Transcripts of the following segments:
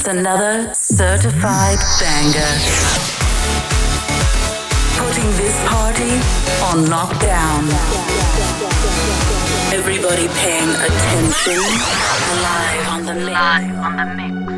It's another certified banger. Putting this party on lockdown. Everybody paying attention. Live on the mix. Live on the mix.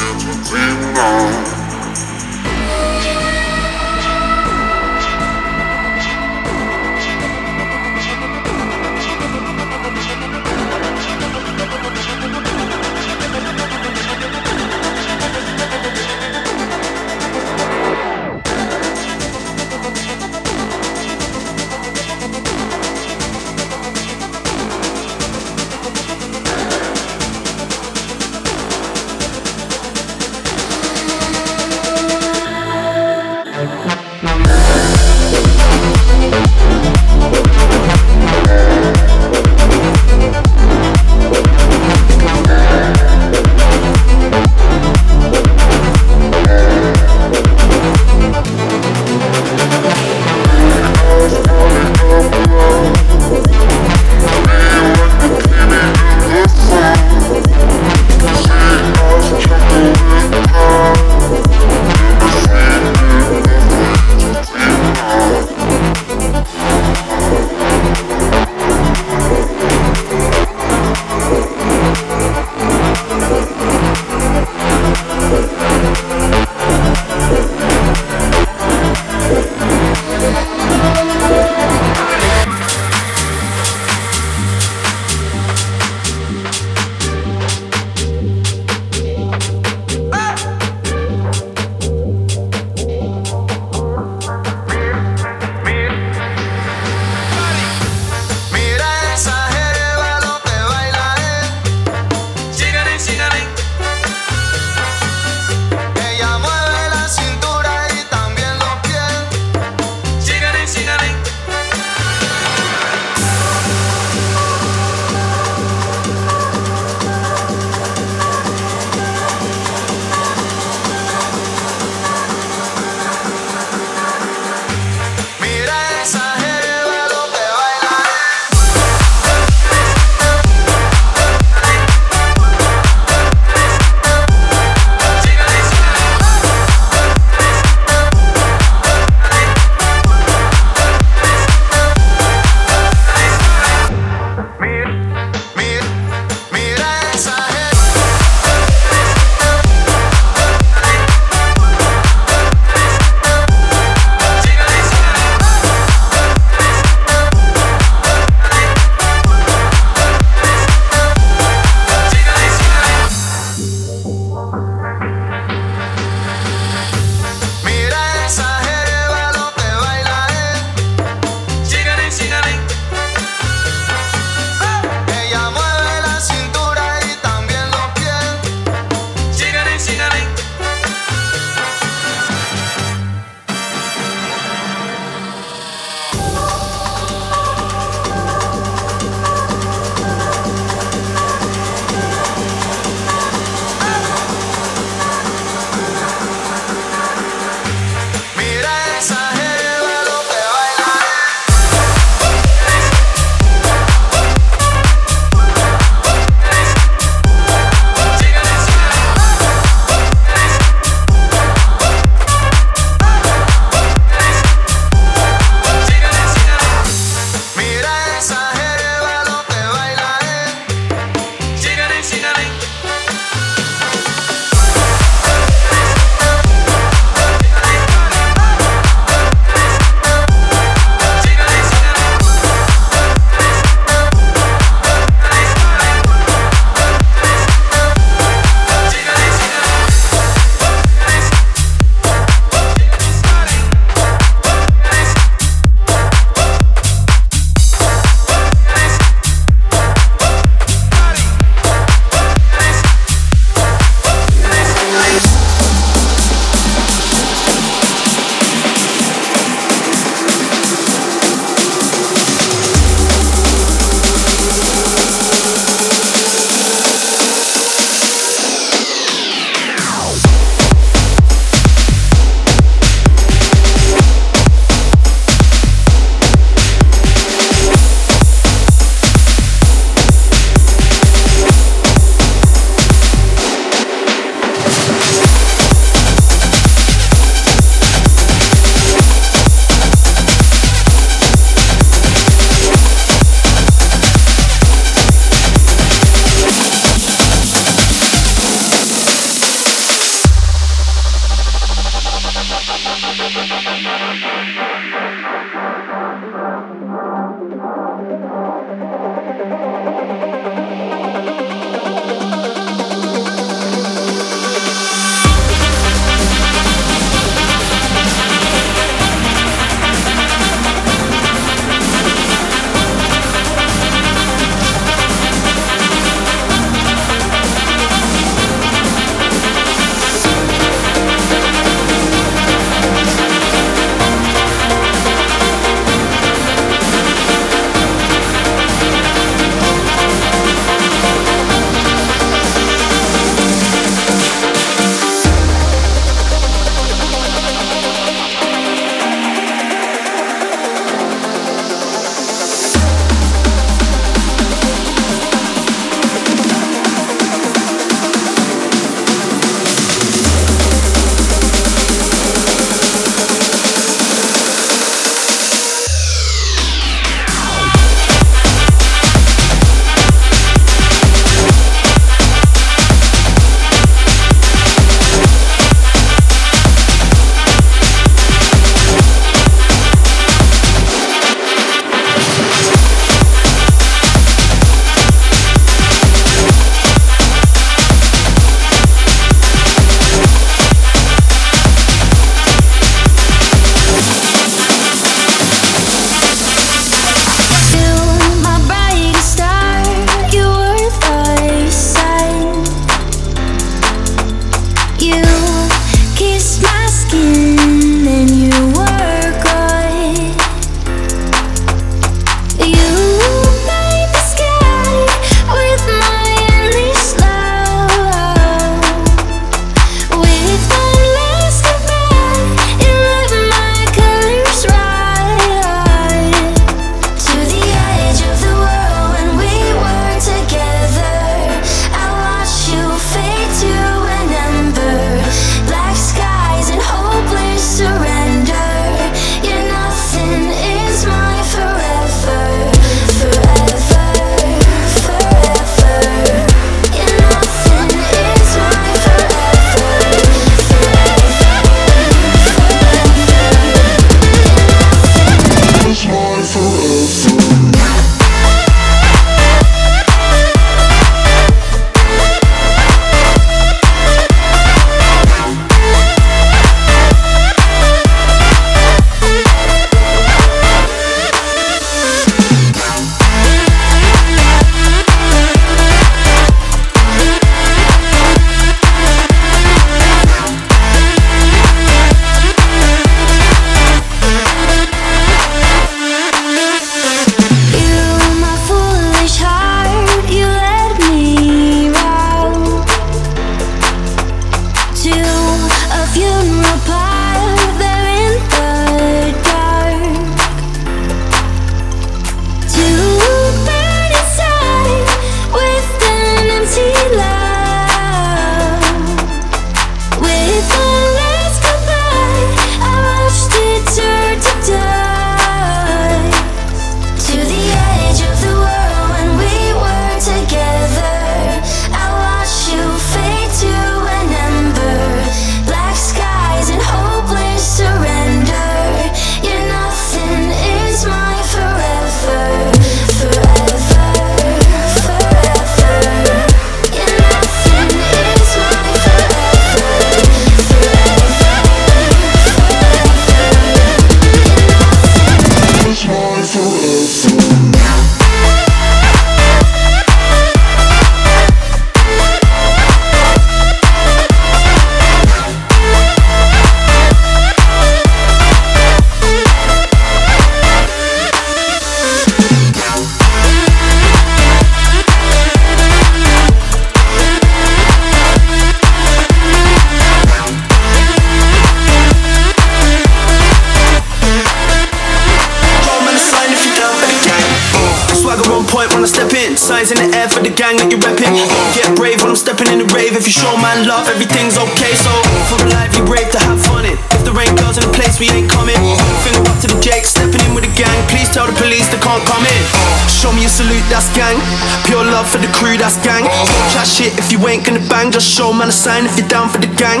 Gang. Pure love for the crew, that's gang. Chat shit if you ain't gonna bang. Just show man a sign if you're down for the gang.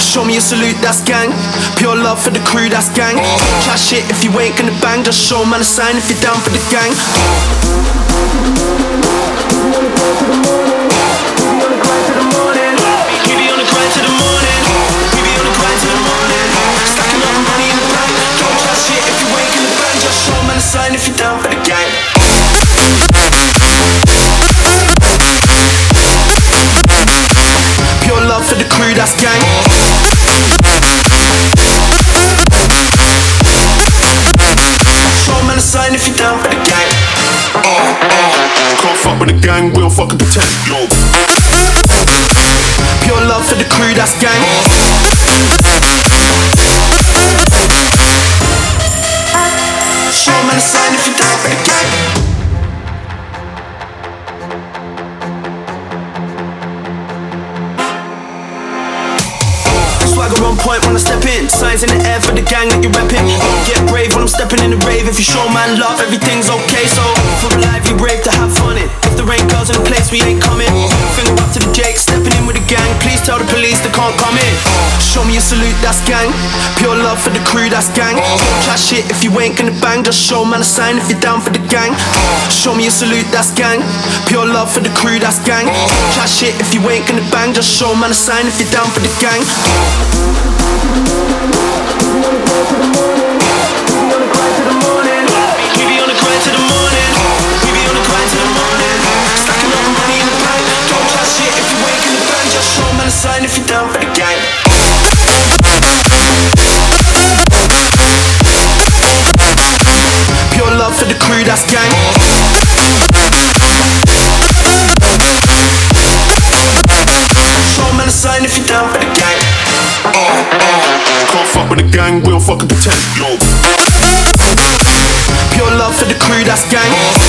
Show me a salute, that's gang. Pure love for the crew, that's gang. Chat shit if you ain't gonna bang. Just show man a sign if you're down for the gang. Don't show man a sign if you're down for the gang. For the crew, that's gang. Show man a sign if you're down for the gang. Uh, uh, can't fuck with the gang, we don't fucking pretend. Yo, Pure love for the crew, that's gang. Show man a sign if you're down for the gang. On point when I step in. Signs in the air for the gang that you're repping. Get brave when I'm stepping in the rave. If you show man love, everything's okay. So for a lively rave to have fun in. If there ain't girls in the place, we ain't coming. Finger up to the Jake, stepping in with the gang. Please tell the police they can't come in. Show me a salute, that's gang. Pure love for the crew, that's gang. Chat shit if you ain't gonna bang. Just show man a sign if you're down for the gang. Show me a salute, that's gang. Pure love for the crew, that's gang. Chat shit if you ain't gonna bang. Just show man a sign if you're down for the gang. Gang. Pure love for the crew, that's gang. Show sign if you're down for the gang. Uh, uh. can't fuck with the gang, we don't fucking pretend. Pure love for the crew, that's gang.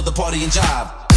Into the party and jive.